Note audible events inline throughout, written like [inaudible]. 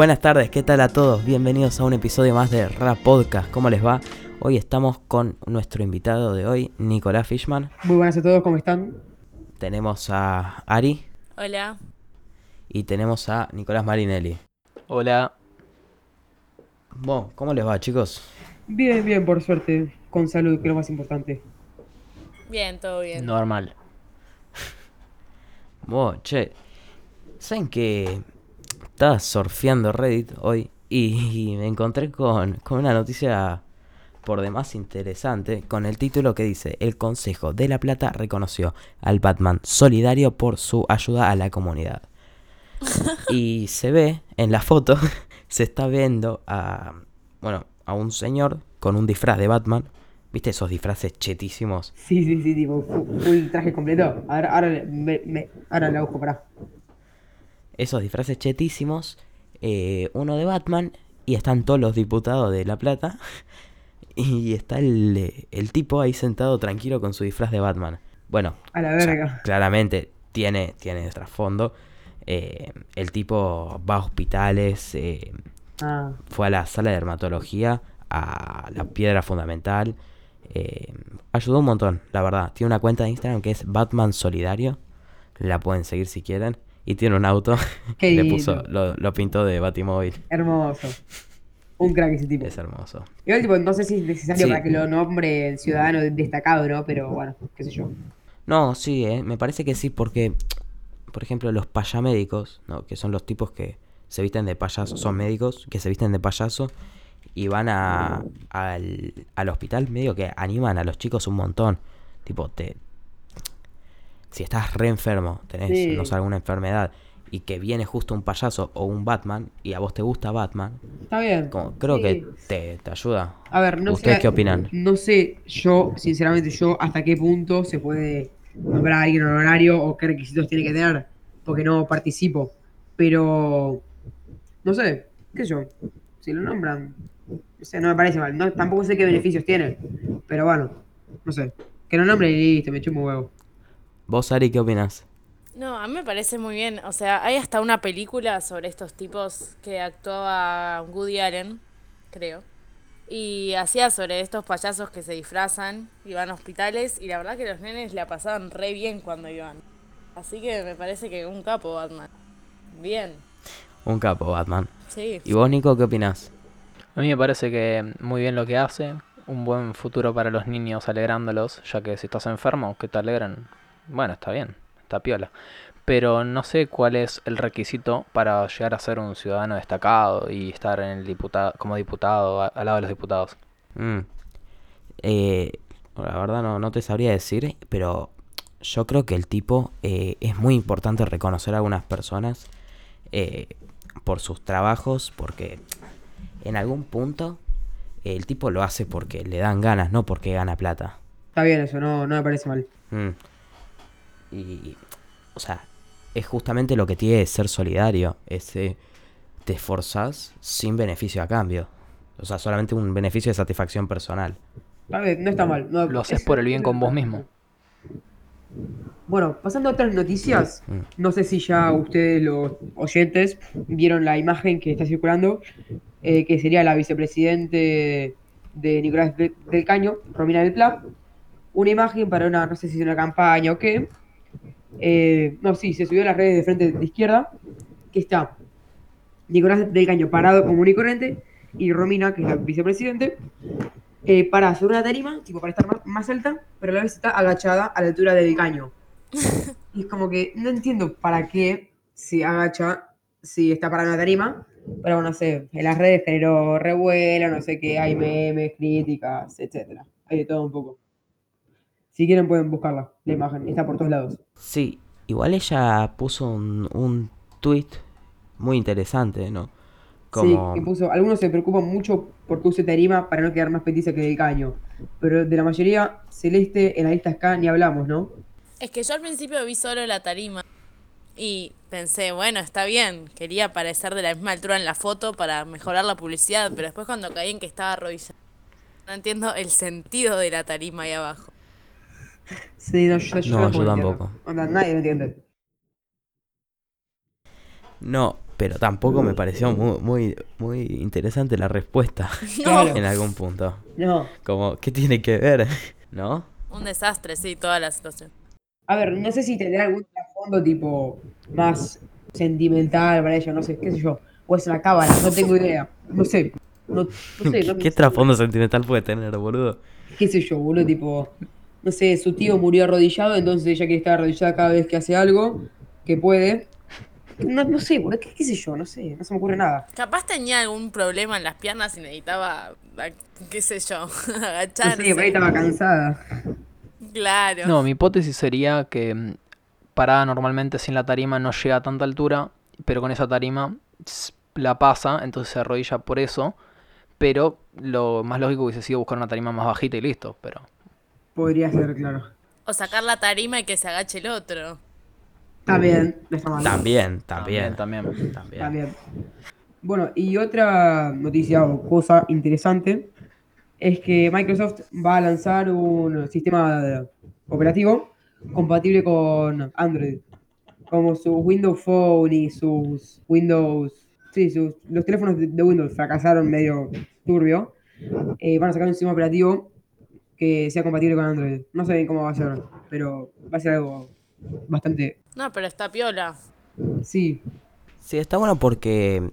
Buenas tardes, ¿qué tal a todos? Bienvenidos a un episodio más de Rap Podcast. ¿Cómo les va? Hoy estamos con nuestro invitado de hoy, Nicolás Fishman. Muy buenas a todos, ¿cómo están? Tenemos a Ari Hola. y tenemos a Nicolás Marinelli. Hola. Bueno, ¿cómo les va, chicos? Bien, bien, por suerte, con salud, que es lo más importante. Bien, todo bien. Normal. Bueno, che, ¿saben que estaba surfeando Reddit hoy y, me encontré con, con una noticia por demás interesante con el título que dice El Consejo de la Plata reconoció al Batman solidario por su ayuda a la comunidad. [laughs] Y se ve en la foto, [laughs] se está viendo a, bueno, a un señor con un disfraz de Batman. ¿Viste esos disfraces chetísimos? Sí, sí, sí, tipo, fu- full traje completo. Ahora, ahora, le- me, me- ahora la busco, pará. Esos disfraces chetísimos. eh, uno de Batman y están todos los diputados de La Plata. [laughs] Y está el, el tipo ahí sentado tranquilo con su disfraz de Batman. Bueno, A la o sea, verga. claramente tiene, tiene trasfondo. eh, el tipo va a hospitales, eh, Ah, fue a la sala de dermatología, a la piedra fundamental. eh, ayudó un montón, la verdad. Tiene una cuenta de Instagram que es Batman Solidario. La pueden seguir si quieren. Y tiene un auto. [laughs] Qué Le puso, lo, lo pintó de Batimóvil. hermoso. Un crack ese tipo. Es hermoso. Igual, tipo, no sé si es necesario Sí. para que lo nombre el ciudadano destacado, ¿no? Pero bueno, qué sé yo. No, sí, eh, me parece que sí, porque, por ejemplo, los payamédicos, ¿no? que son los tipos que se visten de payaso, son médicos que se visten de payaso y van a, al, al hospital, medio que animan a los chicos un montón. Tipo, te. Si estás re enfermo, tenés, Sí. no sé, alguna enfermedad, y que viene justo un payaso o un Batman, y a vos te gusta Batman, Está bien. como, creo Sí. que te, te ayuda. A ver, no ¿Ustedes sé. qué opinan? No sé, yo, sinceramente, yo hasta qué punto se puede nombrar a alguien honorario o qué requisitos tiene que tener, porque no participo. Pero, no sé, qué sé yo, si lo nombran, no sé, no me parece mal. No, tampoco sé qué beneficios tiene, pero bueno, no sé. Que lo nombren y listo, me chupo un huevo. ¿Vos, Ari, qué opinas? No, a mí me parece muy bien. O sea, hay hasta una película sobre estos tipos que actuaba Woody Allen, creo. Y hacía sobre estos payasos que se disfrazan, iban a hospitales y la verdad que los nenes la pasaban re bien cuando iban. Así que me parece que un capo Batman. Bien, Un capo, Batman. sí. ¿Y vos, Nico, qué opinas? A mí me parece que muy bien lo que hace. Un buen futuro para los niños alegrándolos, ya que si estás enfermo, que te alegren. Bueno, está bien, está piola. Pero no sé cuál es el requisito para llegar a ser un ciudadano destacado y estar en el diputado, como diputado a- al lado de los diputados. Mm. Eh, la verdad no, no te sabría decir, pero yo creo que el tipo eh, es muy importante reconocer a algunas personas eh, por sus trabajos, porque en algún punto el tipo lo hace porque le dan ganas, no porque gana plata. Está bien eso, no, no me parece mal. Mm. Y, o sea, es justamente lo que tiene de ser solidario, ese te esforzás sin beneficio a cambio. O sea, solamente un beneficio de satisfacción personal. Está bien, no está mal. no, Lo haces es- por el bien con vos mismo. Bueno, pasando a otras noticias, Mm. no sé si ya ustedes, los oyentes, vieron la imagen que está circulando, eh, que sería la vicepresidente de Nicolás de- del Caño, Romina del Pla. Una imagen para una, no sé si es una campaña o qué. Eh, no, sí, se subió a las redes de frente de izquierda, que está Nicolás del Caño parado común y corriente, y Romina, que es la vicepresidente, eh, para sobre una tarima, tipo para estar más, más alta, pero a la vez está agachada a la altura del caño. [laughs] Y es como que no entiendo para qué se agacha si está para una tarima, pero bueno, no sé, en las redes generó revuelo, no sé qué, hay memes, críticas, etcétera. Hay de todo un poco. Si quieren pueden buscarla, la imagen, está por todos lados. Sí, igual ella puso un, un tweet muy interesante, ¿no? Como... Sí, que puso, algunos se preocupan mucho porque use tarima para no quedar más petiza que del caño, pero de la mayoría, Celeste en la lista acá ni hablamos, ¿no? Es que yo al principio vi solo la tarima y pensé, bueno, está bien, quería aparecer de la misma altura en la foto para mejorar la publicidad, pero después cuando caí en que estaba arrodillado, no entiendo el sentido de la tarima ahí abajo. Sí, no, yo, yo No, tampoco yo entiendo. tampoco. Onda, nadie lo entiende. No, pero tampoco me pareció muy, muy, muy interesante la respuesta [laughs] en algún punto. No. Como, ¿qué tiene que ver? [laughs] ¿No? Un desastre, sí, toda la situación. A ver, no sé si tendrá algún trasfondo tipo más sentimental para ella, no sé, qué sé yo. O es una cábala, no tengo idea. No sé. No, no sé, no [laughs] ¿Qué trasfondo sentimental puede tener, boludo? qué sé yo, boludo, tipo, no sé, su tío murió arrodillado, entonces ella quiere estar arrodillada cada vez que hace algo, que puede. No, no sé, qué, qué sé yo, no sé, no se me ocurre nada. Capaz tenía algún problema en las piernas y necesitaba, qué sé yo, No [laughs] sé, agacharse. por ahí estaba cansada. Claro. No, mi hipótesis sería que mm, parada normalmente sin la tarima no llega a tanta altura, pero con esa tarima la pasa, entonces se arrodilla por eso. Pero lo más lógico hubiese sido buscar una tarima más bajita y listo. Pero Podría ser, claro. O sacar la tarima y que se agache el otro. Está bien, no está mal. También, también. también. también. Bien. Bueno, y otra noticia o cosa interesante es que Microsoft va a lanzar un sistema operativo compatible con Android. Como sus Windows Phone y sus Windows. Sí, sus, los teléfonos de, de Windows fracasaron medio turbio. eh, van a sacar un sistema operativo que sea compatible con Android. No sé bien cómo va a ser, pero va a ser algo bastante. No, pero está piola. Sí, Sí, está bueno porque,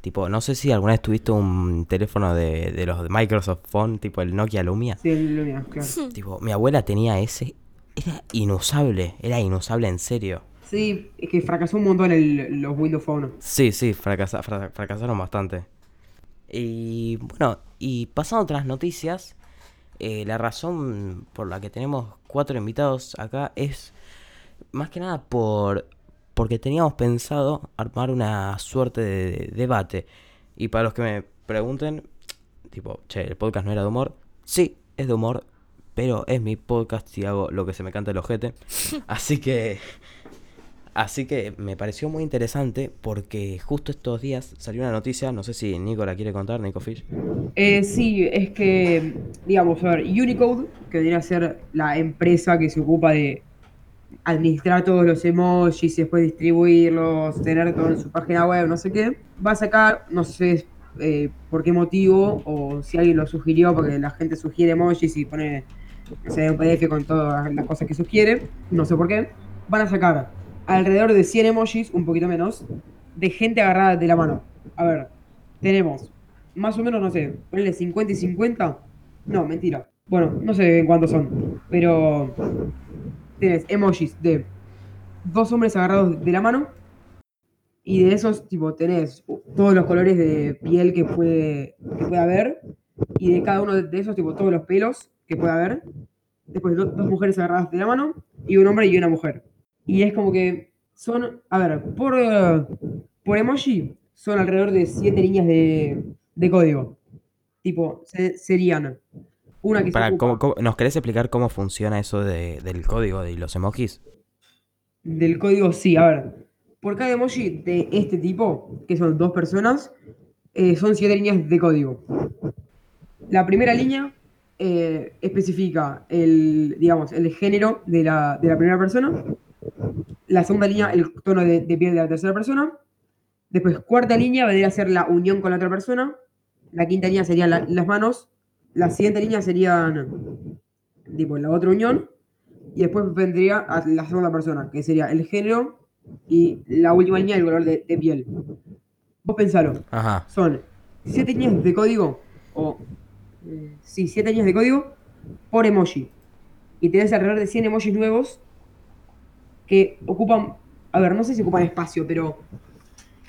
tipo, no sé si alguna vez tuviste un teléfono de, de los de Microsoft Phone, tipo el Nokia Lumia. sí, el Lumia, claro. [laughs] Tipo, mi abuela tenía ese. Era inusable, era inusable en serio. Sí, es que fracasó un montón el, los Windows Phone. Sí, sí, fracasa- fra- fracasaron bastante. Y bueno, y pasando a otras noticias, eh, la razón por la que tenemos cuatro invitados acá es más que nada por porque teníamos pensado armar una suerte de, de debate. Y para los que me pregunten, tipo, che, el podcast no era de humor. Sí, es de humor, pero es mi podcast y hago lo que se me canta el ojete. [laughs] Así que Así que me pareció muy interesante porque justo estos días salió una noticia, no sé si Nico la quiere contar, Nico Fish. Eh, sí, es que, digamos, a ver, Unicode, que debería ser la empresa que se ocupa de administrar todos los emojis y después distribuirlos, tener todo en su página web, no sé qué, va a sacar, no sé eh, por qué motivo, o si alguien lo sugirió, porque la gente sugiere emojis y pone, sé, un PDF con todas las cosas que sugiere, no sé por qué, van a sacar alrededor de 100 emojis, un poquito menos, de gente agarrada de la mano. A ver, tenemos más o menos, no sé, ponle 50 y 50. No, mentira. Bueno, no sé en cuántos son. Pero tienes emojis de dos hombres agarrados de la mano. Y de esos, tipo, tenés todos los colores de piel que puede, que puede haber. Y de cada uno de esos, tipo, todos los pelos que puede haber. Después, do- dos mujeres agarradas de la mano. Y un hombre y una mujer. Y es como que son, a ver, por, por emoji son alrededor de siete líneas de, de código. Tipo, se- serían una que se Para, ocupa ¿cómo- cómo- ¿Nos querés explicar cómo funciona eso de- del código de los emojis? del código, sí, a ver. Por cada emoji de este tipo, que son dos personas, eh, son siete líneas de código. La primera línea eh, especifica el, digamos, el género de la, de la primera persona. La segunda línea, el tono de, de piel de la tercera persona. Después, cuarta línea, vendría a ser la unión con la otra persona. La quinta línea serían la- las manos. La siguiente línea serían, tipo, la otra unión. Y después vendría a la segunda persona, que sería el género. Y la última línea, el color de, de piel. Vos pensalo Ajá. son siete líneas de código, o eh, sí, siete líneas de código por emoji. Y tenés alrededor de 100 emojis nuevos que ocupan, a ver, no sé si ocupan espacio, pero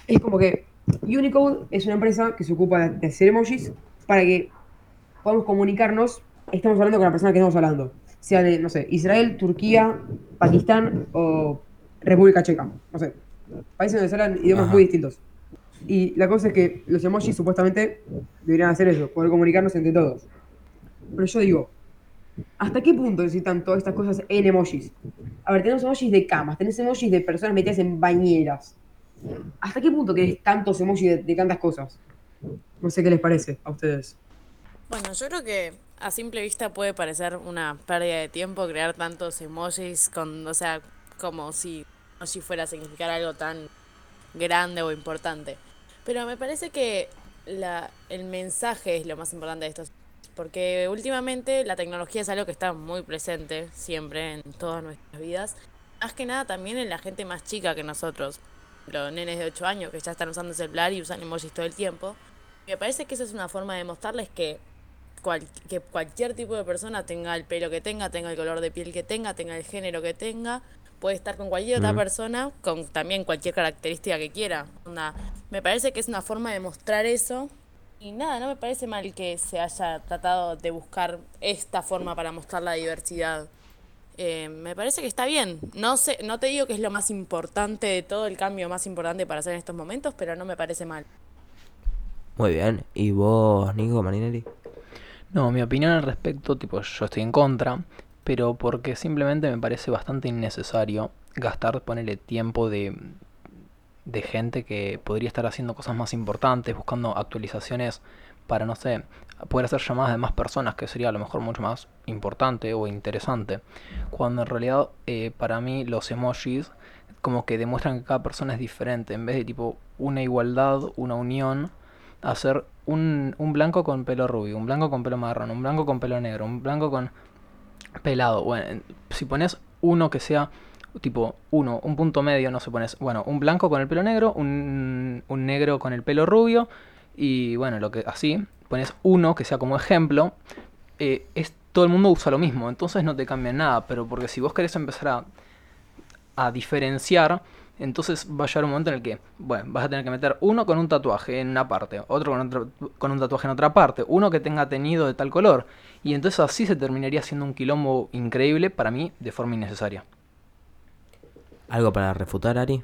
es como que Unicode es una empresa que se ocupa de hacer emojis para que podamos comunicarnos, estamos hablando con la persona que estamos hablando. Sea de, no sé, Israel, Turquía, Pakistán o República Checa. No sé. Países donde se hablan idiomas Ajá. muy distintos. Y la cosa es que los emojis supuestamente deberían hacer eso, poder comunicarnos entre todos. Pero yo digo, ¿hasta qué punto necesitan todas estas cosas en emojis? A ver, tenemos emojis de camas, tenés emojis de personas metidas en bañeras. ¿Hasta qué punto querés tantos emojis de, tantas cosas? No sé qué les parece a ustedes. Bueno, yo creo que a simple vista puede parecer una pérdida de tiempo crear tantos emojis con, o sea, como si emoji fuera a significar algo tan grande o importante. Pero me parece que la, el mensaje es lo más importante de esto. Porque últimamente la tecnología es algo que está muy presente siempre en todas nuestras vidas. Más que nada también en la gente más chica que nosotros. Los nenes de 8 años que ya están usando celular y usan emojis todo el tiempo. Me parece que esa es una forma de mostrarles que, que cualquier tipo de persona tenga el pelo que tenga, tenga el color de piel que tenga, tenga el género que tenga, puede estar con cualquier otra persona, con también cualquier característica que quiera. me parece que es una forma de mostrar eso. Y nada, no me parece mal que se haya tratado de buscar esta forma para mostrar la diversidad. Eh, me parece que está bien. No sé, no te digo que es lo más importante de todo, el cambio más importante para hacer en estos momentos, pero no me parece mal. Muy bien. ¿Y vos, Nico Marinelli? No, mi opinión al respecto, tipo, yo estoy en contra pero porque simplemente me parece bastante innecesario gastar, ponerle tiempo de, de gente que podría estar haciendo cosas más importantes, buscando actualizaciones para, no sé, poder hacer llamadas de más personas, que sería a lo mejor mucho más importante o interesante. Cuando en realidad eh, para mí los emojis como que demuestran que cada persona es diferente, en vez de tipo una igualdad, una unión, hacer un, un blanco con pelo rubio, un blanco con pelo marrón, un blanco con pelo negro, un blanco con pelado. Bueno, si pones uno que sea tipo uno, un punto medio, no se pones, bueno, un blanco con el pelo negro, un, un negro con el pelo rubio y bueno, lo que así, pones uno que sea como ejemplo, eh, es, todo el mundo usa lo mismo, entonces no te cambia nada, pero porque si vos querés empezar a, a diferenciar, entonces va a llegar un momento en el que, bueno, vas a tener que meter uno con un tatuaje en una parte, otro con, otro, con un tatuaje en otra parte, uno que tenga tenido de tal color. Y entonces así se terminaría siendo un quilombo increíble para mí de forma innecesaria. ¿Algo para refutar, Ari?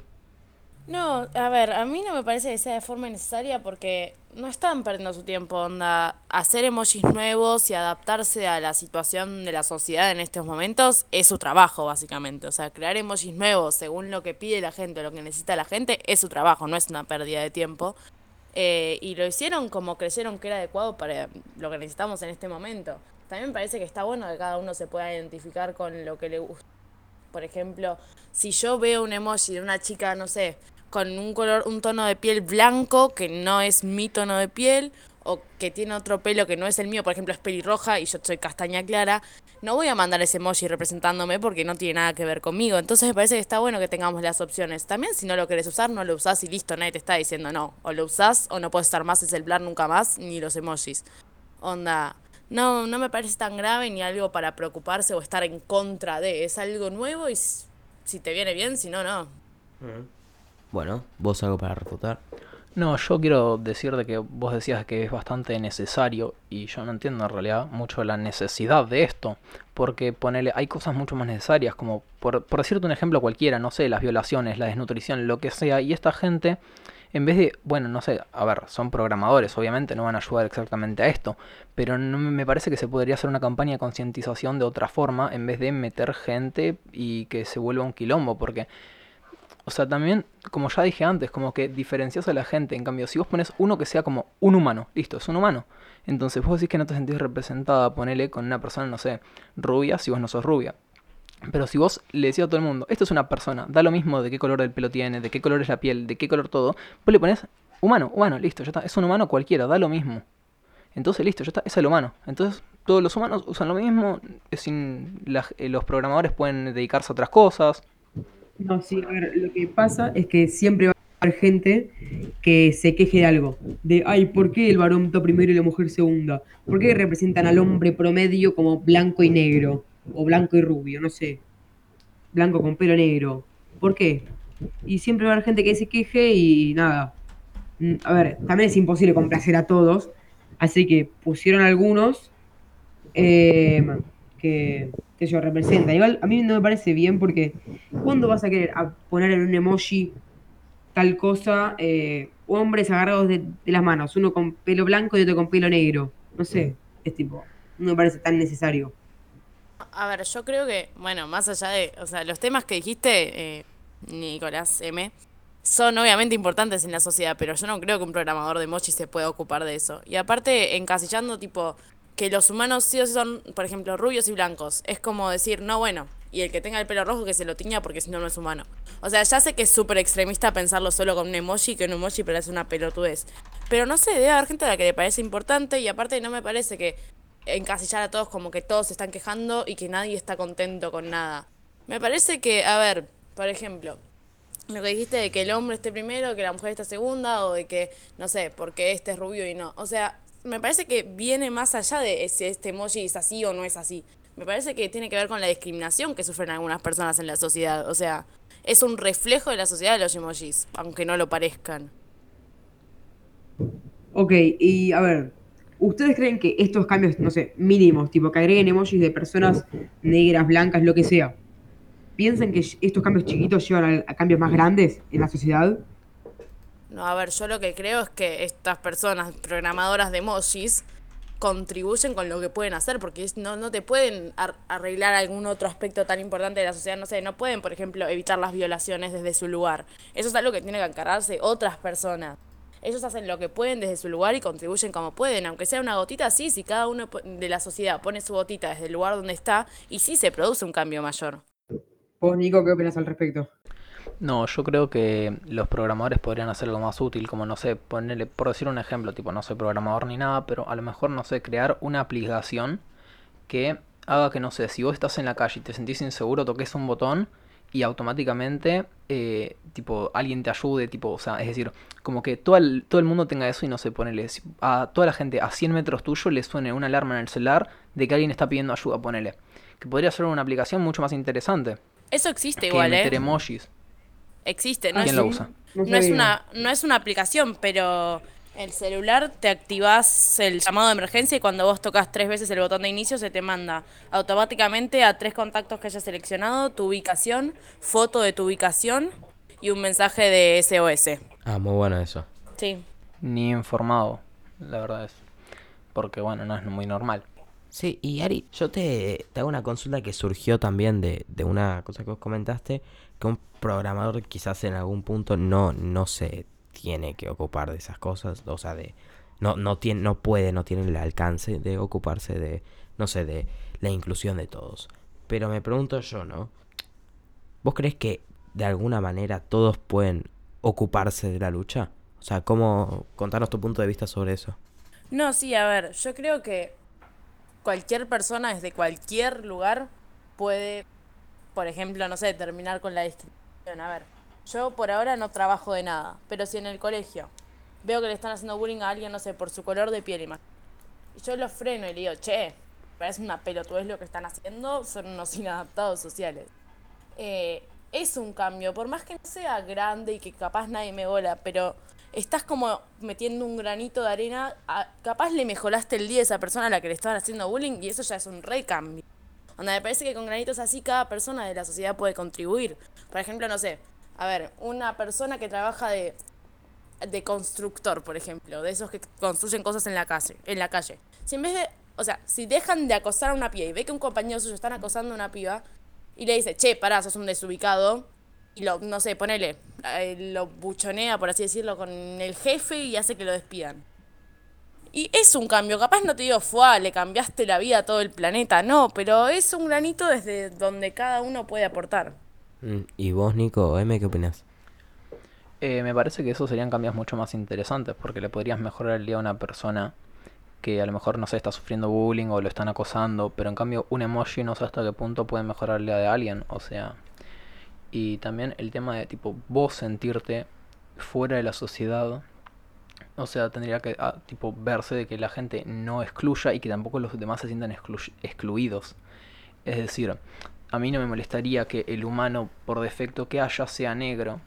No, a ver, a mí no me parece que sea de forma necesaria porque no están perdiendo su tiempo, onda. Hacer emojis nuevos y adaptarse a la situación de la sociedad en estos momentos es su trabajo, básicamente. O sea, crear emojis nuevos según lo que pide la gente, lo que necesita la gente, es su trabajo, no es una pérdida de tiempo. Eh, y lo hicieron como creyeron que era adecuado para lo que necesitamos en este momento. También me parece que está bueno que cada uno se pueda identificar con lo que le gusta. Por ejemplo, si yo veo un emoji de una chica, no sé, con un color, un tono de piel blanco que no es mi tono de piel, o que tiene otro pelo que no es el mío, por ejemplo es pelirroja y yo soy castaña clara, no voy a mandar ese emoji representándome porque no tiene nada que ver conmigo. Entonces me parece que está bueno que tengamos las opciones. También si no lo querés usar, no lo usás y listo, nadie te está diciendo no. O lo usás o no puedes estar más el plan nunca más, ni los emojis. Onda, no, no me parece tan grave ni algo para preocuparse o estar en contra de. Es algo nuevo y si te viene bien, si no, no. Bueno, ¿vos algo para refutar? No, yo quiero decir de que vos decías que es bastante necesario y yo no entiendo en realidad mucho la necesidad de esto, porque ponele, hay cosas mucho más necesarias, como por, por decirte un ejemplo cualquiera, no sé, las violaciones, la desnutrición, lo que sea, y esta gente, en vez de, bueno, no sé, a ver, son programadores, obviamente no van a ayudar exactamente a esto, pero no, me parece que se podría hacer una campaña de concientización de otra forma en vez de meter gente y que se vuelva un quilombo, porque o sea, también, como ya dije antes, como que diferencias a la gente. En cambio, si vos pones uno que sea como un humano, listo, es un humano. Entonces vos decís que no te sentís representada, ponele con una persona, no sé, rubia, si vos no sos rubia. Pero si vos le decís a todo el mundo, esto es una persona, da lo mismo de qué color el pelo tiene, de qué color es la piel, de qué color todo, vos le pones humano, humano, listo, ya está. Es un humano cualquiera, da lo mismo. Entonces, listo, ya está, es el humano. Entonces, todos los humanos usan lo mismo, sin eh, los programadores pueden dedicarse a otras cosas. No, sí, a ver, lo que pasa es que siempre va a haber gente que se queje de algo. De, ay, ¿por qué el varón primero y la mujer segunda? ¿Por qué representan al hombre promedio como blanco y negro? O blanco y rubio, no sé. Blanco con pelo negro. ¿Por qué? Y siempre va a haber gente que se queje y nada. Mm, a ver, también es imposible complacer a todos. Así que pusieron algunos eh, que que yo representa. Igual a mí no me parece bien porque ¿cuándo vas a querer poner en un emoji tal cosa eh, hombres agarrados de, las manos, uno con pelo blanco y otro con pelo negro? No sé, es tipo, no me parece tan necesario. A ver, yo creo que, bueno, más allá de, o sea, los temas que dijiste, eh, Nicolás M., son obviamente importantes en la sociedad, pero yo no creo que un programador de emoji se pueda ocupar de eso. Y aparte, encasillando tipo que los humanos sí son, por ejemplo, rubios y blancos. Es como decir, no, bueno, y el que tenga el pelo rojo que se lo tiña porque si no no es humano. O sea, ya sé que es súper extremista pensarlo solo con un emoji, que un emoji parece una pelotudez. Pero no sé, debe haber gente a la que le parece importante y aparte no me parece que encasillar a todos como que todos se están quejando y que nadie está contento con nada. Me parece que, a ver, por ejemplo, lo que dijiste de que el hombre esté primero, que la mujer esté segunda, o de que, no sé, porque este es rubio y no. O sea, me parece que viene más allá de si este emoji es así o no es así. Me parece que tiene que ver con la discriminación que sufren algunas personas en la sociedad. O sea, es un reflejo de la sociedad de los emojis, aunque no lo parezcan. Ok, y a ver, ¿ustedes creen que estos cambios, no sé, mínimos, tipo que agreguen emojis de personas negras, blancas, lo que sea, piensan que estos cambios chiquitos llevan a, cambios más grandes en la sociedad? No, a ver, yo lo que creo es que estas personas programadoras de emojis contribuyen con lo que pueden hacer, porque no, no te pueden ar- arreglar algún otro aspecto tan importante de la sociedad, no sé, no pueden, por ejemplo, evitar las violaciones desde su lugar. Eso es algo que tienen que encargarse otras personas. Ellos hacen lo que pueden desde su lugar y contribuyen como pueden, aunque sea una gotita, sí, si cada uno de la sociedad pone su gotita desde el lugar donde está, y sí se produce un cambio mayor. Vos, Nico, ¿qué opinas al respecto? No, yo creo que los programadores podrían hacer algo más útil, como no sé, ponerle, por decir un ejemplo, tipo, no soy programador ni nada, pero a lo mejor, no sé, crear una aplicación que haga que, no sé, si vos estás en la calle y te sentís inseguro, toques un botón y automáticamente, eh, tipo, alguien te ayude, tipo, o sea, es decir, como que todo el, todo el mundo tenga eso y no sé, ponele, a toda la gente a 100 metros tuyo le suene una alarma en el celular de que alguien está pidiendo ayuda, ponele. Que podría ser una aplicación mucho más interesante Eso existe que igual, meter ¿eh? emojis. Existe, no es ¿Quién lo usa? No, No es, una, no es una aplicación, pero el celular te activas el llamado de emergencia y cuando vos tocas tres veces el botón de inicio se te manda automáticamente a tres contactos que hayas seleccionado, tu ubicación, foto de tu ubicación y un mensaje de SOS. Ah, muy bueno eso. Sí. Ni informado, la verdad es. Porque bueno, no es muy normal. Sí, y Ari, yo te, te hago una consulta que surgió también de, de una cosa que vos comentaste, que un programador quizás en algún punto no, no se tiene que ocupar de esas cosas, o sea, de no, no, tiene, no puede, no tiene el alcance de ocuparse de, no sé, de la inclusión de todos. Pero me pregunto yo, ¿no? ¿Vos crees que de alguna manera todos pueden ocuparse de la lucha? O sea, ¿cómo contarnos tu punto de vista sobre eso? No, sí, a ver, yo creo que cualquier persona desde cualquier lugar puede, por ejemplo, no sé, terminar con la discriminación. A ver, yo por ahora no trabajo de nada, pero si en el colegio veo que le están haciendo bullying a alguien, no sé, por su color de piel y más, y yo lo freno y le digo, che, parece una pelotudez lo que están haciendo, son unos [laughs] inadaptados sociales. Eh, es un cambio, por más que no sea grande y que capaz nadie me bola, pero estás como metiendo un granito de arena, a- capaz le mejoraste el día a esa persona a la que le estaban haciendo bullying y eso ya es un recambio. Onda, me parece que con granitos así cada persona de la sociedad puede contribuir. Por ejemplo, no sé, a ver, una persona que trabaja de, de constructor, por ejemplo, de esos que construyen cosas en la calle, en la calle. Si en vez de, o sea, si dejan de acosar a una piba y ve que un compañero suyo están acosando a una piba y le dice, che, pará, sos un desubicado, y lo, no sé, ponele, eh, lo buchonea, por así decirlo, con el jefe y hace que lo despidan. Y es un cambio, capaz no te digo, fue, le cambiaste la vida a todo el planeta, no, pero es un granito desde donde cada uno puede aportar. Mm, ¿Y vos, Nico, M, qué opinas? Eh, me parece que esos serían cambios mucho más interesantes porque le podrías mejorar el día a una persona que a lo mejor no sé, está sufriendo bullying o lo están acosando, pero en cambio un emoji no sé hasta qué punto puede mejorar el día de alguien, o sea, y también el tema de tipo vos sentirte fuera de la sociedad, o sea, tendría que ah, tipo verse de que la gente no excluya y que tampoco los demás se sientan exclu- excluidos. Es decir, a mí no me molestaría que el humano por defecto que haya sea negro.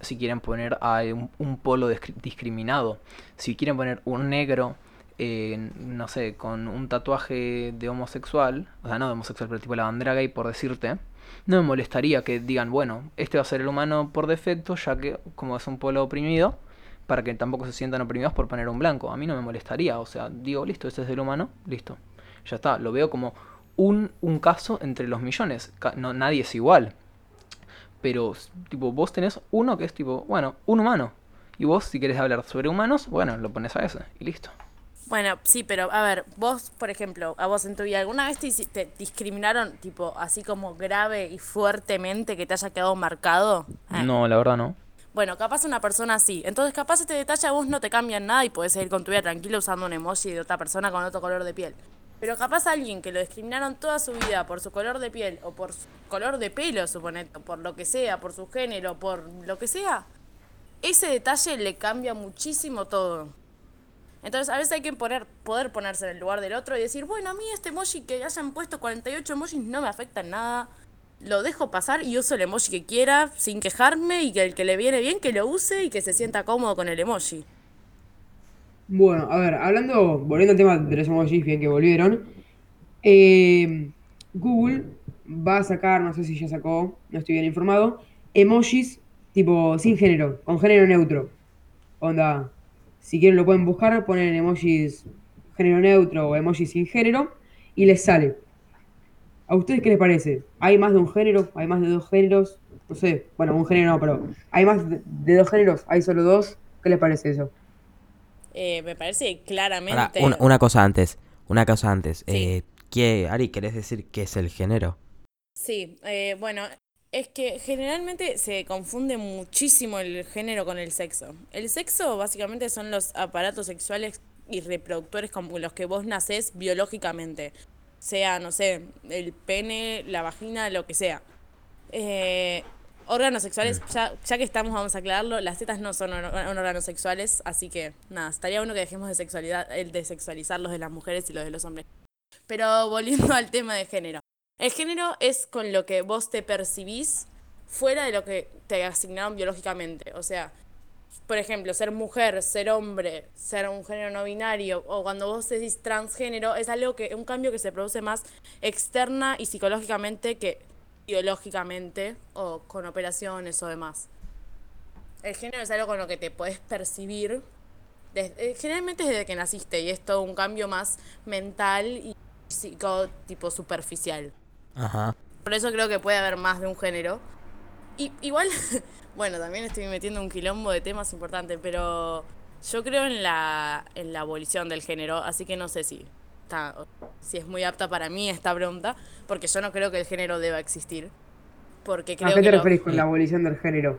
Si quieren poner a un, polo discri- discriminado. Si quieren poner un negro, eh, no sé, con un tatuaje de homosexual. O sea, no de homosexual, pero tipo la bandera gay por decirte. No me molestaría que digan, bueno, este va a ser el humano por defecto, ya que como es un polo oprimido, para que tampoco se sientan oprimidos por poner un blanco. A mí no me molestaría. O sea, digo, listo, este es el humano, listo. Ya está, lo veo como un, un caso entre los millones. No, nadie es igual. Pero, tipo, vos tenés uno que es tipo, bueno, un humano. Y vos, si querés hablar sobre humanos, bueno, lo pones a ese y listo. Bueno, sí, pero a ver, vos, por ejemplo, a vos en tu vida, ¿alguna vez te discriminaron, tipo, así como grave y fuertemente que te haya quedado marcado? Ah. No, la verdad no. Bueno, capaz una persona así. Entonces, capaz este detalle a vos no te cambia en nada y podés seguir con tu vida tranquilo usando un emoji de otra persona con otro color de piel. Pero capaz alguien que lo discriminaron toda su vida por su color de piel o por su color de pelo, suponete, por lo que sea, por su género, por lo que sea, ese detalle le cambia muchísimo todo. Entonces, a veces hay que poner, poder ponerse en el lugar del otro y decir, bueno, a mí este emoji que hayan puesto 48 emojis no me afecta en nada. Lo dejo pasar y uso el emoji que quiera sin quejarme y que el que le viene bien que lo use y que se sienta cómodo con el emoji. Bueno, a ver, hablando, volviendo al tema de los emojis, bien que volvieron. eh, Google va a sacar, no sé si ya sacó, no estoy bien informado, emojis tipo sin género, con género neutro. Onda, si quieren lo pueden buscar, ponen emojis género neutro o emojis sin género y les sale. ¿A ustedes qué les parece? ¿Hay más de un género? ¿Hay más de dos géneros? No sé, bueno, un género no, pero ¿hay más de, de dos géneros? ¿Hay solo dos? ¿Qué les parece eso? Eh, me parece claramente... una, una cosa antes, una cosa antes. Sí. Eh, ¿qué, Ari, ¿querés decir qué es el género? Sí, eh, bueno, es que generalmente se confunde muchísimo el género con el sexo. El sexo básicamente son los aparatos sexuales y reproductores con los que vos nacés biológicamente. Sea, no sé, el pene, la vagina, lo que sea. Eh, órganos sexuales, ya, ya que estamos, vamos a aclararlo, las tetas no son órganos sexuales, así que nada, estaría bueno que dejemos de, sexualidad, el de sexualizar los de las mujeres y los de los hombres. Pero volviendo [laughs] al tema de género. El género es con lo que vos te percibís fuera de lo que te asignaron biológicamente. O sea, por ejemplo, ser mujer, ser hombre, ser un género no binario, o cuando vos decís transgénero, es algo que, un cambio que se produce más externa y psicológicamente que biológicamente, o con operaciones o demás. El género es algo con lo que te podés percibir. desde- eh, generalmente desde que naciste, y es todo un cambio más mental y psico, tipo superficial. Ajá. Por eso creo que puede haber más de un género. Y igual, [laughs] bueno, también estoy metiendo un quilombo de temas importantes, pero yo creo en la, en la abolición del género, así que no sé si, está, si es muy apta para mí esta pregunta, porque yo no creo que el género deba existir. Porque ¿A creo qué que, te lo- referís con la abolición del género?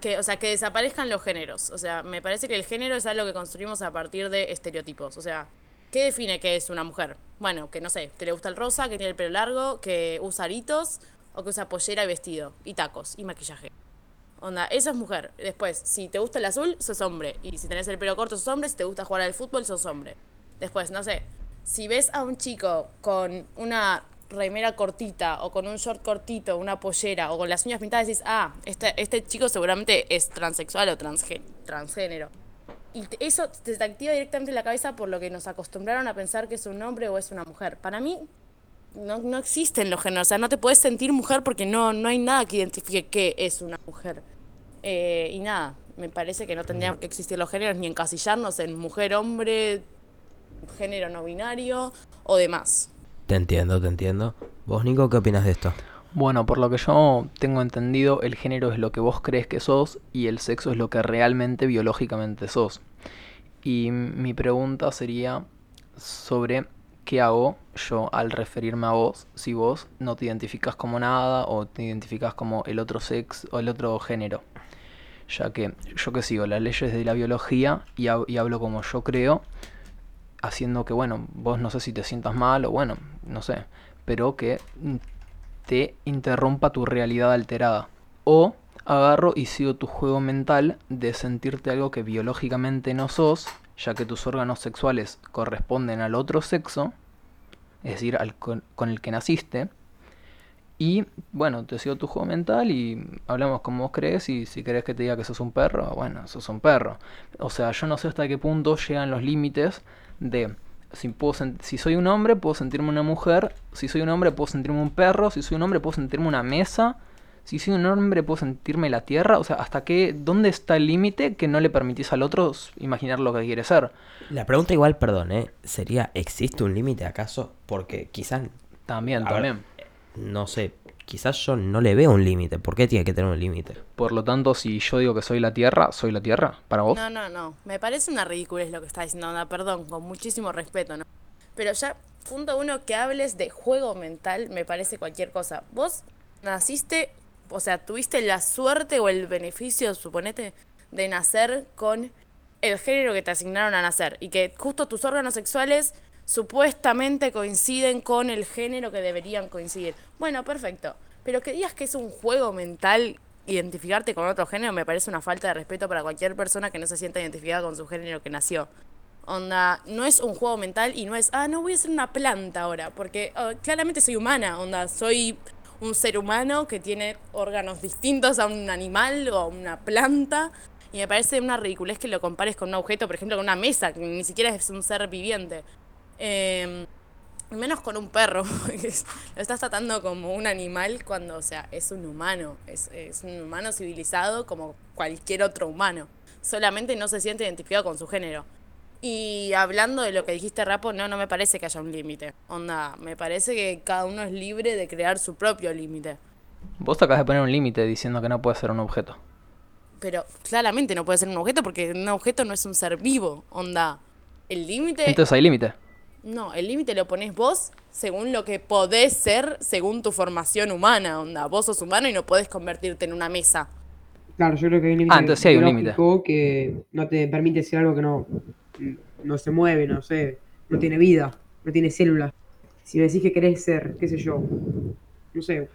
que, o sea, que desaparezcan los géneros. O sea, me parece que el género es algo que construimos a partir de estereotipos. O sea, ¿qué define qué es una mujer? Bueno, que no sé, que le gusta el rosa, que tiene el pelo largo, que usa aritos, o que usa pollera y vestido, y tacos, y maquillaje. Onda, eso es mujer. Después, si te gusta el azul, sos hombre. Y si tenés el pelo corto, sos hombre. Si te gusta jugar al fútbol, sos hombre. Después, no sé, si ves a un chico con una remera cortita o con un short cortito, una pollera o con las uñas pintadas, decís, ah, este, este chico seguramente es transexual o transgé- transgénero. Y eso te, activa directamente la cabeza por lo que nos acostumbraron a pensar que es un hombre o es una mujer. Para mí, no, no existen los géneros. O sea, no te puedes sentir mujer porque no, no hay nada que identifique qué es una mujer. Eh, y nada, me parece que no tendrían que existir los géneros ni encasillarnos en mujer, hombre, género no binario o demás. Te entiendo, te entiendo. ¿Vos, Nico, qué opinas de esto? Bueno, por lo que yo tengo entendido, el género es lo que vos crees que sos y el sexo es lo que realmente biológicamente sos. Y mi pregunta sería sobre qué hago yo al referirme a vos si vos no te identificas como nada o te identificas como el otro sexo o el otro género. Ya que yo que sigo las leyes de la biología y, hab- y hablo como yo creo, haciendo que, bueno, vos no sé si te sientas mal o bueno, no sé, pero que te interrumpa tu realidad alterada. O agarro y sigo tu juego mental de sentirte algo que biológicamente no sos, ya que tus órganos sexuales corresponden al otro sexo, es decir, al con, el que naciste. Y bueno, te sigo tu juego mental y hablamos como vos crees y si querés que te diga que sos un perro, bueno, sos un perro. O sea, yo no sé hasta qué punto llegan los límites de si, puedo si soy un hombre puedo sentirme una mujer, si soy un hombre puedo sentirme un perro, si soy un hombre puedo sentirme una mesa, si soy un hombre puedo sentirme la tierra, o sea, hasta qué, ¿dónde está el límite que no le permitís al otro imaginar lo que quiere ser? La pregunta igual, perdón, ¿eh? Sería, ¿existe un límite acaso? Porque quizás, También, ver, también. no sé, quizás yo no le veo un límite. ¿Por qué tiene que tener un límite? Por lo tanto, si yo digo que soy la Tierra, ¿soy la Tierra para vos? No, no, no. Me parece una ridiculez lo que está diciendo. Onda, perdón, con muchísimo respeto, ¿no? Pero ya, punto uno, que hables de juego mental, me parece cualquier cosa. Vos naciste, o sea, tuviste la suerte o el beneficio, suponete, de nacer con el género que te asignaron a nacer. Y que justo tus órganos sexuales supuestamente coinciden con el género que deberían coincidir. Bueno, perfecto. Pero que digas que es un juego mental identificarte con otro género me parece una falta de respeto para cualquier persona que no se sienta identificada con su género que nació. Onda, no es un juego mental y no es, ah, no voy a ser una planta ahora, porque oh, claramente soy humana, onda, soy un ser humano que tiene órganos distintos a un animal o a una planta. Y me parece una ridiculez que lo compares con un objeto, por ejemplo, con una mesa, que ni siquiera es un ser viviente. Eh, menos con un perro, [laughs] porque lo estás tratando como un animal cuando, o sea, es un humano, es, es un humano civilizado como cualquier otro humano. Solamente no se siente identificado con su género. Y hablando de lo que dijiste, Rapo, no, no me parece que haya un límite. Onda, me parece que cada uno es libre de crear su propio límite. Vos te acabas de poner un límite diciendo que no puede ser un objeto. Pero claramente no puede ser un objeto porque un objeto no es un ser vivo. Onda, el límite... Entonces hay límite. No, el límite lo pones vos según lo que podés ser según tu formación humana. Onda, vos sos humano y no podés convertirte en una mesa. Claro, yo creo que hay un límite Ah, entonces sí hay un biológico que no te permite ser algo que no, no se mueve, no sé, no tiene vida, no tiene células. Si me decís que querés ser, qué sé yo, no sé,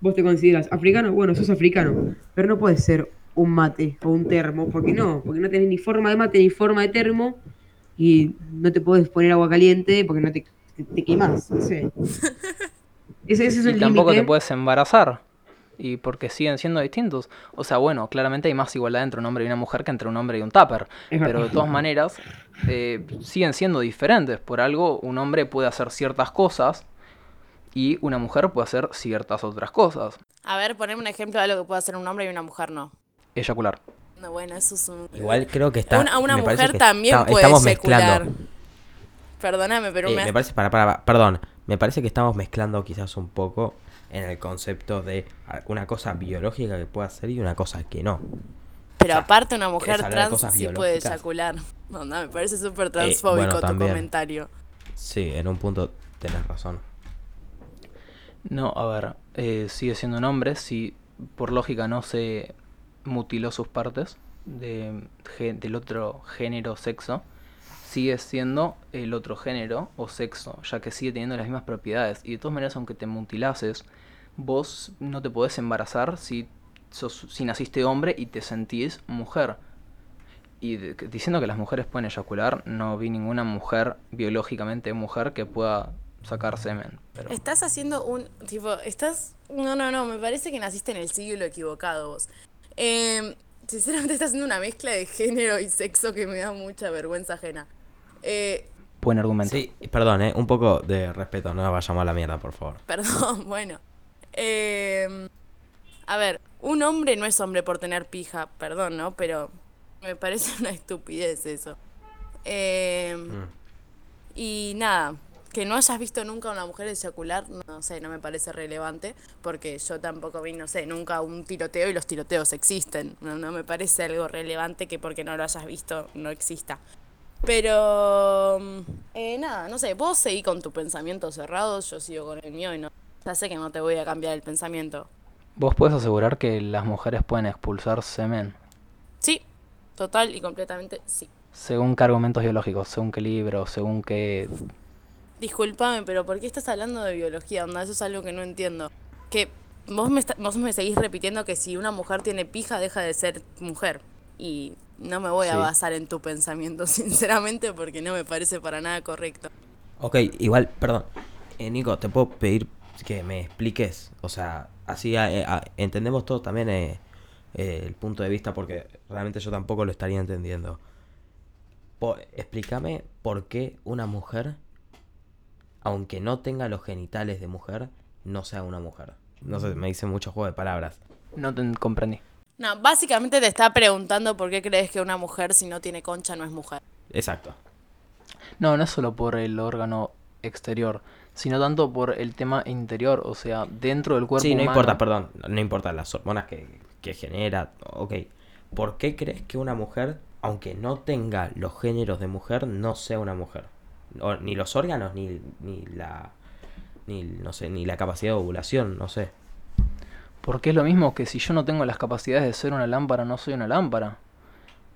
vos te consideras africano, bueno, sos africano, pero no puedes ser un mate o un termo, porque no, porque no tenés ni forma de mate ni forma de termo y no te puedes poner agua caliente porque no te, te, quemás, no sé. [laughs] Ese, ese es Y el tampoco límite. te puedes embarazar. Y porque siguen siendo distintos. O sea, bueno, claramente hay más igualdad entre un hombre y una mujer que entre un hombre y un tupper. Pero de todas maneras, eh, siguen siendo diferentes. Por algo, un hombre puede hacer ciertas cosas y una mujer puede hacer ciertas otras cosas. A ver, poneme un ejemplo de algo que puede hacer un hombre y una mujer no. Eyacular. No, bueno, eso es un... Igual creo que está. Una, una mujer que también está- puede estamos eyacular. mezclando. Perdóname, pero Eh, me... me parece, para, para, perdón, me parece que estamos mezclando quizás un poco en el concepto de una cosa biológica que pueda ser y una cosa que no. Pero o sea, aparte una mujer ¿querés hablar de trans sí puede eyacular. No, no, me parece súper transfóbico bueno, tu también. comentario. Sí, en un punto tenés razón. No, a ver, eh, sigue siendo un hombre si por lógica no se mutiló sus partes de, del otro género sexo, sigue siendo el otro género o sexo, ya que sigue teniendo las mismas propiedades. Y de todas maneras, aunque te mutilases, vos no te podés embarazar si, sos, si naciste hombre y te sentís mujer. Y diciendo que las mujeres pueden eyacular, no vi ninguna mujer biológicamente mujer que pueda sacar semen. Estás haciendo un. Tipo, estás. No, no, no, me parece que naciste en el siglo equivocado vos. Eh, sinceramente, estás haciendo una mezcla de género y sexo que me da mucha vergüenza ajena. Eh, Buen argumento. Sí, perdón, ¿eh? un poco de respeto, no vayamos a la mierda, por favor. perdón, [laughs] bueno. Eh, a ver, un hombre no es hombre por tener pija, perdón, ¿no? Pero me parece [laughs] una estupidez eso. Eh, Mm. Y nada, que no hayas visto nunca a una mujer eyacular, no sé, no me parece relevante, porque yo tampoco vi, no sé, nunca un tiroteo y los tiroteos existen. No, no me parece algo relevante que porque no lo hayas visto no exista. Pero, mm, eh, nada, no sé, vos seguí con tu pensamiento cerrado, yo sigo con el mío y no, ya sé que no te voy a cambiar el pensamiento. ¿Vos puedes asegurar que las mujeres pueden expulsar semen? Sí, total y completamente sí. Según qué argumentos biológicos, según qué libro, según qué... Disculpame, pero ¿por qué estás hablando de biología? Onda, eso es algo que no entiendo. Que vos me, vos me seguís repitiendo que si una mujer tiene pija deja de ser mujer. Y no me voy a basar en tu pensamiento, [laughs] sinceramente, porque no me parece para nada correcto. Ok, igual, perdón. Eh, Nico, ¿te puedo pedir que me expliques? O sea, así eh, ah, entendemos todos también eh, eh, el punto de vista porque realmente yo tampoco lo estaría entendiendo. Po- explícame por qué una mujer, aunque no tenga los genitales de mujer, no sea una mujer. No sé, me hice mucho juego de palabras. No te comprendí. No, básicamente te está preguntando por qué crees que una mujer si no tiene concha no es mujer. Exacto. No, no es solo por el órgano exterior, sino tanto por el tema interior, o sea, dentro del cuerpo Sí, no humano. importa, perdón, no importa las hormonas que, que genera, ok. ¿Por qué crees que una mujer, aunque no tenga los géneros de mujer, no sea una mujer? O, ni los órganos, ni, ni la, ni, no sé, ni la capacidad de ovulación, no sé. Porque es lo mismo que si yo no tengo las capacidades de ser una lámpara, no soy una lámpara.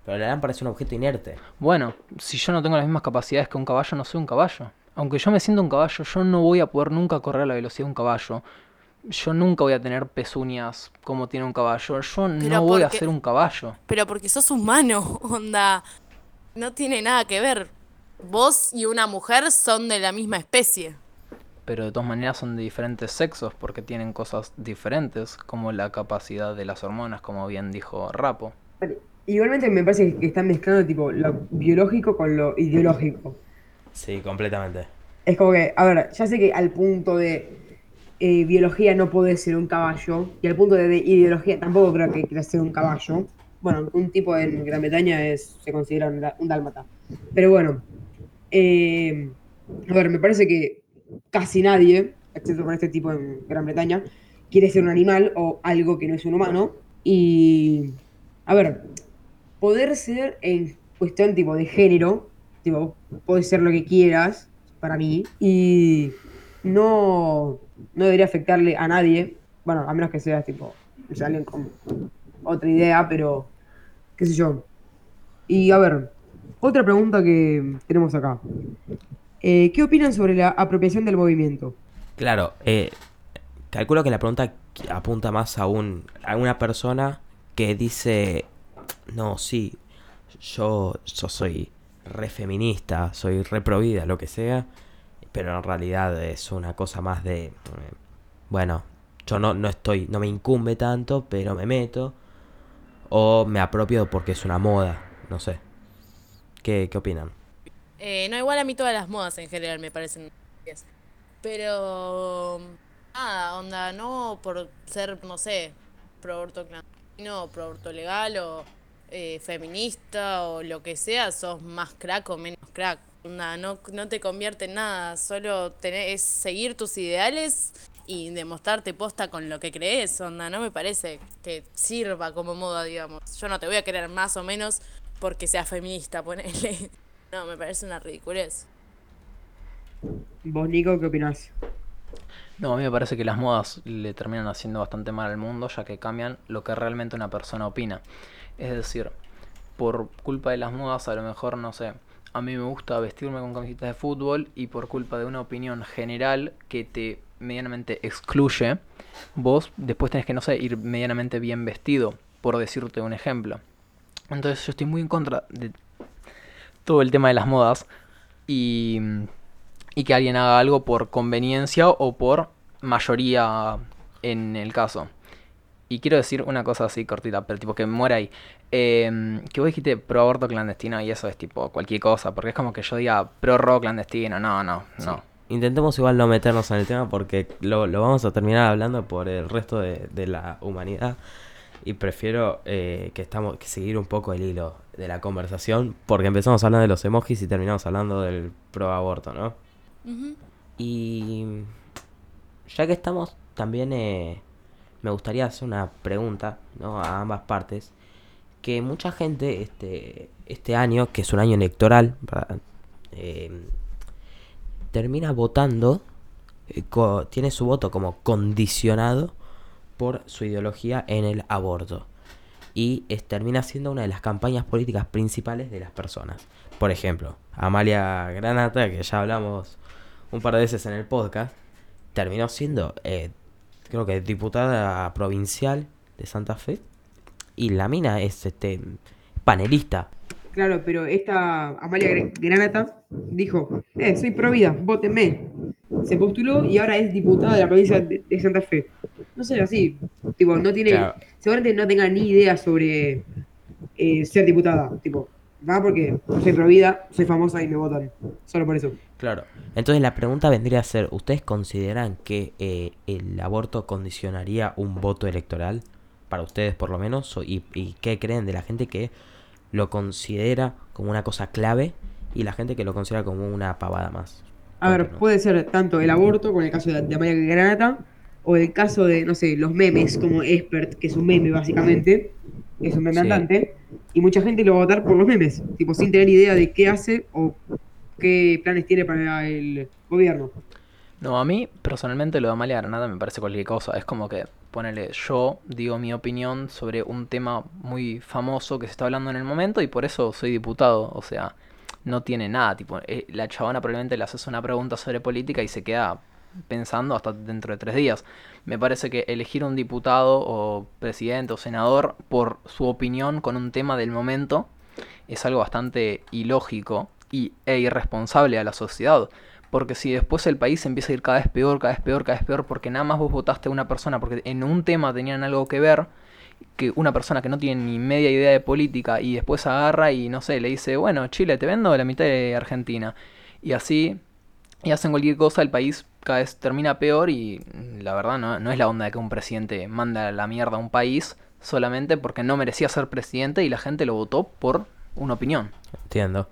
Pero la lámpara es un objeto inerte. Bueno, si yo no tengo las mismas capacidades que un caballo, no soy un caballo. Aunque yo me sienta un caballo, yo no voy a poder nunca correr a la velocidad de un caballo. Yo nunca voy a tener pezuñas como tiene un caballo. Yo no voy a ser un caballo. Pero porque sos humano, [laughs] onda. No tiene nada que ver. Vos y una mujer son de la misma especie. Pero de todas maneras son de diferentes sexos porque tienen cosas diferentes, como la capacidad de las hormonas, como bien dijo Rapo. Igualmente me parece que están mezclando tipo lo biológico con lo ideológico. Sí, completamente. Es como que, a ver, ya sé que al punto de eh, biología no podés ser un caballo, y al punto de, de ideología tampoco creo que quieras ser un caballo. Bueno, un tipo en Gran Bretaña es, se considera un, un dálmata. Pero bueno, eh, a ver, me parece que casi nadie, excepto por este tipo en Gran Bretaña, quiere ser un animal o algo que no es un humano. Y, a ver, poder ser en cuestión tipo de género, tipo, puedes ser lo que quieras, para mí, y no, no debería afectarle a nadie, bueno, a menos que seas tipo, alguien con otra idea, pero qué sé yo. Y a ver, otra pregunta que tenemos acá. Eh, ¿Qué opinan sobre la apropiación del movimiento? Claro, eh, calculo que la pregunta apunta más a, un, a una persona que dice, no, sí, yo, yo soy re feminista, soy re pro vida, lo que sea, pero en realidad es una cosa más de, bueno, yo no, no estoy, no me incumbe tanto, pero me meto, o me apropio porque es una moda, no sé. ¿Qué, qué opinan? Eh, no, igual a mí todas las modas en general me parecen. Pero. Nada, onda, no por ser, no sé, pro aborto clandestino, pro aborto legal o eh, feminista o lo que sea, sos más crack o menos crack. Onda, no, no te convierte en nada, solo tenés, es seguir tus ideales y demostrarte posta con lo que crees. Onda, no me parece que sirva como moda, digamos. Yo no te voy a querer más o menos porque seas feminista, ponele. [laughs] No, me parece una ridiculez. Vos, Nico, ¿qué opinás? No, a mí me parece que las modas le terminan haciendo bastante mal al mundo, ya que cambian lo que realmente una persona opina. Es decir, por culpa de las modas, a lo mejor, no sé, a mí me gusta vestirme con camisetas de fútbol y por culpa de una opinión general que te medianamente excluye, vos después tenés que, no sé, ir medianamente bien vestido, por decirte un ejemplo. Entonces yo estoy muy en contra de todo el tema de las modas y, y que alguien haga algo por conveniencia o por mayoría en el caso. Y quiero decir una cosa así cortita, pero tipo que muera ahí. Eh, que vos dijiste pro aborto clandestino y eso es tipo cualquier cosa, porque es como que yo diga pro robo clandestino, no, no, no. Intentemos igual no meternos en el tema porque lo, lo vamos a terminar hablando por el resto de, de la humanidad. Y prefiero eh, que estamos que seguir un poco el hilo de la conversación porque empezamos hablando de los emojis y terminamos hablando del pro aborto, ¿no? Y ya que estamos, también eh, me gustaría hacer una pregunta ¿no? a ambas partes. Que mucha gente este, este año, que es un año electoral. Eh, termina votando, eh, co- tiene su voto como condicionado por su ideología en el aborto. Y termina siendo una de las campañas políticas principales de las personas. Por ejemplo, Amalia Granata, que ya hablamos un par de veces en el podcast, terminó siendo, eh, creo que diputada provincial de Santa Fe. Y la mina es este panelista. Claro, pero esta Amalia Gr- Granata dijo, eh, soy pro vida, votenme. Se postuló y ahora es diputada de la provincia de, Santa Fe. No sé, así, tipo, no tiene, Claro. seguramente no tenga ni idea sobre eh, ser diputada, tipo, va porque soy pro vida, soy famosa y me votan, solo por eso. Claro. Entonces la pregunta vendría a ser, ¿ustedes consideran que eh, el aborto condicionaría un voto electoral? Para ustedes por lo menos. ¿Y qué creen de la gente que lo considera como una cosa clave y la gente que lo considera como una pavada más? A ver, puede ser tanto el aborto, con el caso de, de Amalia Granata, o el caso de, no sé, los memes, como Expert, que es un meme básicamente, es un meme Sí. andante, y mucha gente lo va a votar por los memes, tipo sin tener idea de qué hace o qué planes tiene para el gobierno. No, a mí personalmente lo de Amalia Granada me parece cualquier cosa. Es como que, ponele, yo digo mi opinión sobre un tema muy famoso que se está hablando en el momento y por eso soy diputado. O sea, no tiene nada. Tipo, eh, la chabona probablemente le haces una pregunta sobre política y se queda pensando hasta dentro de tres días. Me parece que elegir un diputado o presidente o senador por su opinión con un tema del momento es algo bastante ilógico y, e irresponsable a la sociedad. Porque si después el país empieza a ir cada vez peor, cada vez peor, cada vez peor, porque nada más vos votaste a una persona porque en un tema tenían algo que ver, que una persona que no tiene ni media idea de política y después agarra y no sé, le dice, bueno, Chile, te vendo la mitad de Argentina. Y así, y hacen cualquier cosa, el país cada vez termina peor y mm, la verdad no, no es la onda de que un presidente manda la mierda a un país solamente porque no merecía ser presidente y la gente lo votó por una opinión. Entiendo.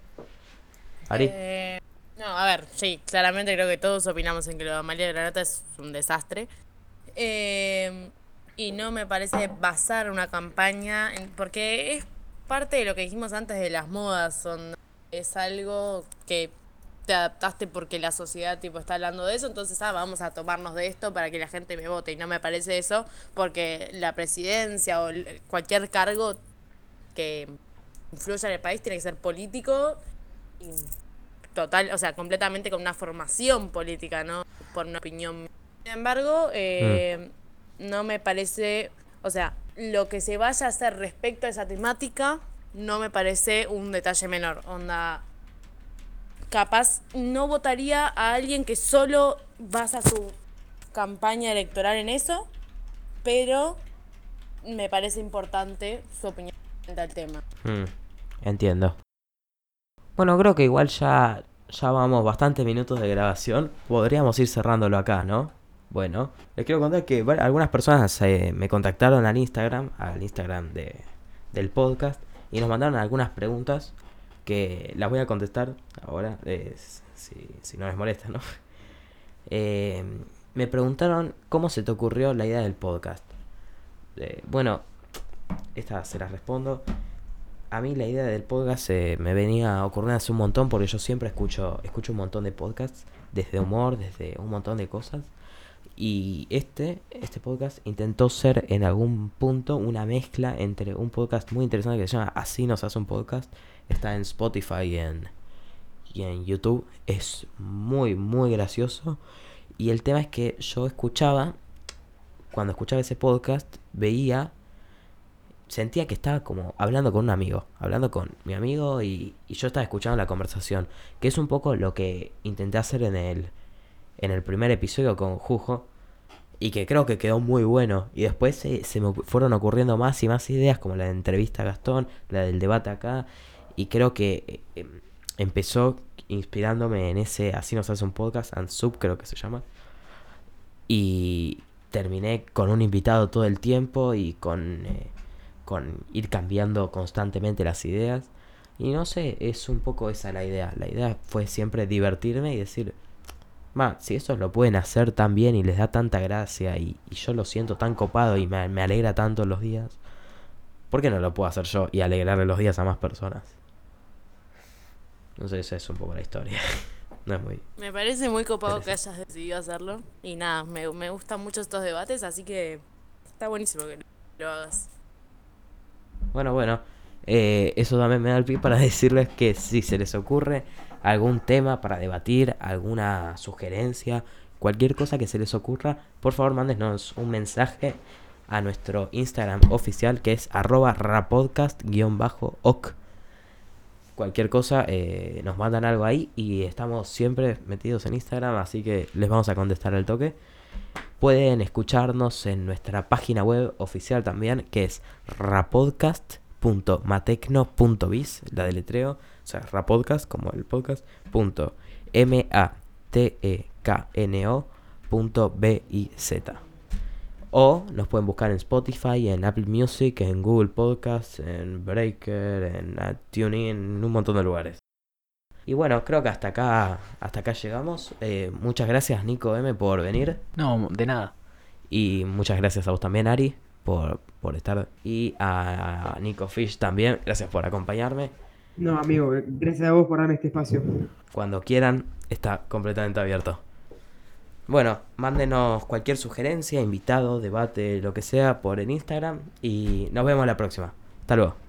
Ari, Eh, no, a ver, sí, claramente creo que todos opinamos en que lo de Amalia Granata es un desastre. Eh, y no me parece basar una campaña, en- porque es parte de lo que dijimos antes de las modas, son, es algo que te adaptaste porque la sociedad tipo está hablando de eso, entonces ah, vamos a tomarnos de esto para que la gente me vote. Y no me parece eso, porque la presidencia o cualquier cargo que influya en el país tiene que ser político y total, o sea, completamente con una formación política, no por una opinión. Sin embargo, eh, no me parece, o sea, lo que se vaya a hacer respecto a esa temática no me parece un detalle menor. Onda, capaz no votaría a alguien que solo basa su campaña electoral en eso, pero me parece importante su opinión al tema. Mm, entiendo. Bueno, creo que igual ya, ya vamos bastantes minutos de grabación. Podríamos ir cerrándolo acá, ¿no? Bueno, les quiero contar que algunas personas eh, me contactaron al Instagram, al Instagram de, del podcast, y nos mandaron algunas preguntas que las voy a contestar ahora, eh, si, si no les molesta, ¿no? [laughs] Eh, me preguntaron cómo se te ocurrió la idea del podcast. Eh, bueno, esta se las respondo. A mí la idea del podcast eh, me venía ocurriendo hace un montón porque yo siempre escucho, escucho un montón de podcasts, desde humor, desde un montón de cosas. Y este, este podcast intentó ser en algún punto una mezcla entre un podcast muy interesante que se llama Así nos hace un podcast. Está en Spotify en, y en YouTube. Es muy, muy gracioso. Y el tema es que yo escuchaba, cuando escuchaba ese podcast, veía sentía que estaba como hablando con un amigo, hablando con mi amigo y, y yo estaba escuchando la conversación, que es un poco lo que intenté hacer en el, en el primer episodio con Jujo y que creo que quedó muy bueno. Y después se, se me fueron ocurriendo más y más ideas, como la de entrevista a Gastón, la del debate acá, y creo que eh, em, empezó inspirándome en ese Así nos hace un podcast, Ansub creo que se llama. Y terminé con un invitado todo el tiempo y con, eh, con ir cambiando constantemente las ideas. Y no sé, es un poco esa la idea. La idea fue siempre divertirme y decir, ma, si esos lo pueden hacer tan bien y les da tanta gracia y, y yo lo siento tan copado y me, me alegra tanto los días, ¿por qué no lo puedo hacer yo y alegrarle los días a más personas? Entonces esa es un poco la historia. [laughs] No es muy... Me parece muy copado que hayas decidido hacerlo. Y nada, me, me gustan mucho estos debates, así que está buenísimo que lo hagas. Bueno, bueno, eh, eso también me da el pie para [laughs] decirles que si se les ocurre algún tema para debatir, alguna sugerencia, cualquier cosa que se les ocurra, por favor mándenos un mensaje a nuestro Instagram oficial que es arroba rapodcast-oc. Cualquier cosa, eh, nos mandan algo ahí y estamos siempre metidos en Instagram, así que les vamos a contestar al toque. Pueden escucharnos en nuestra página web oficial también, que es rapodcast.matecno.biz, la deletreo, o sea, rapodcast como el podcast, punto m a t k n o z. O nos pueden buscar en Spotify, en Apple Music, en Google Podcasts, en Breaker, en TuneIn, en un montón de lugares. Y bueno, creo que hasta acá, hasta acá llegamos. Eh, muchas gracias Nico M por venir. No, de nada. Y muchas gracias a vos también, Ari, por, por estar. Y a Nico Fish también, gracias por acompañarme. No, amigo, gracias a vos por darme este espacio. Cuando quieran, está completamente abierto. Bueno, mándenos cualquier sugerencia, invitado, debate, lo que sea, por el Instagram. Y nos vemos la próxima. Hasta luego.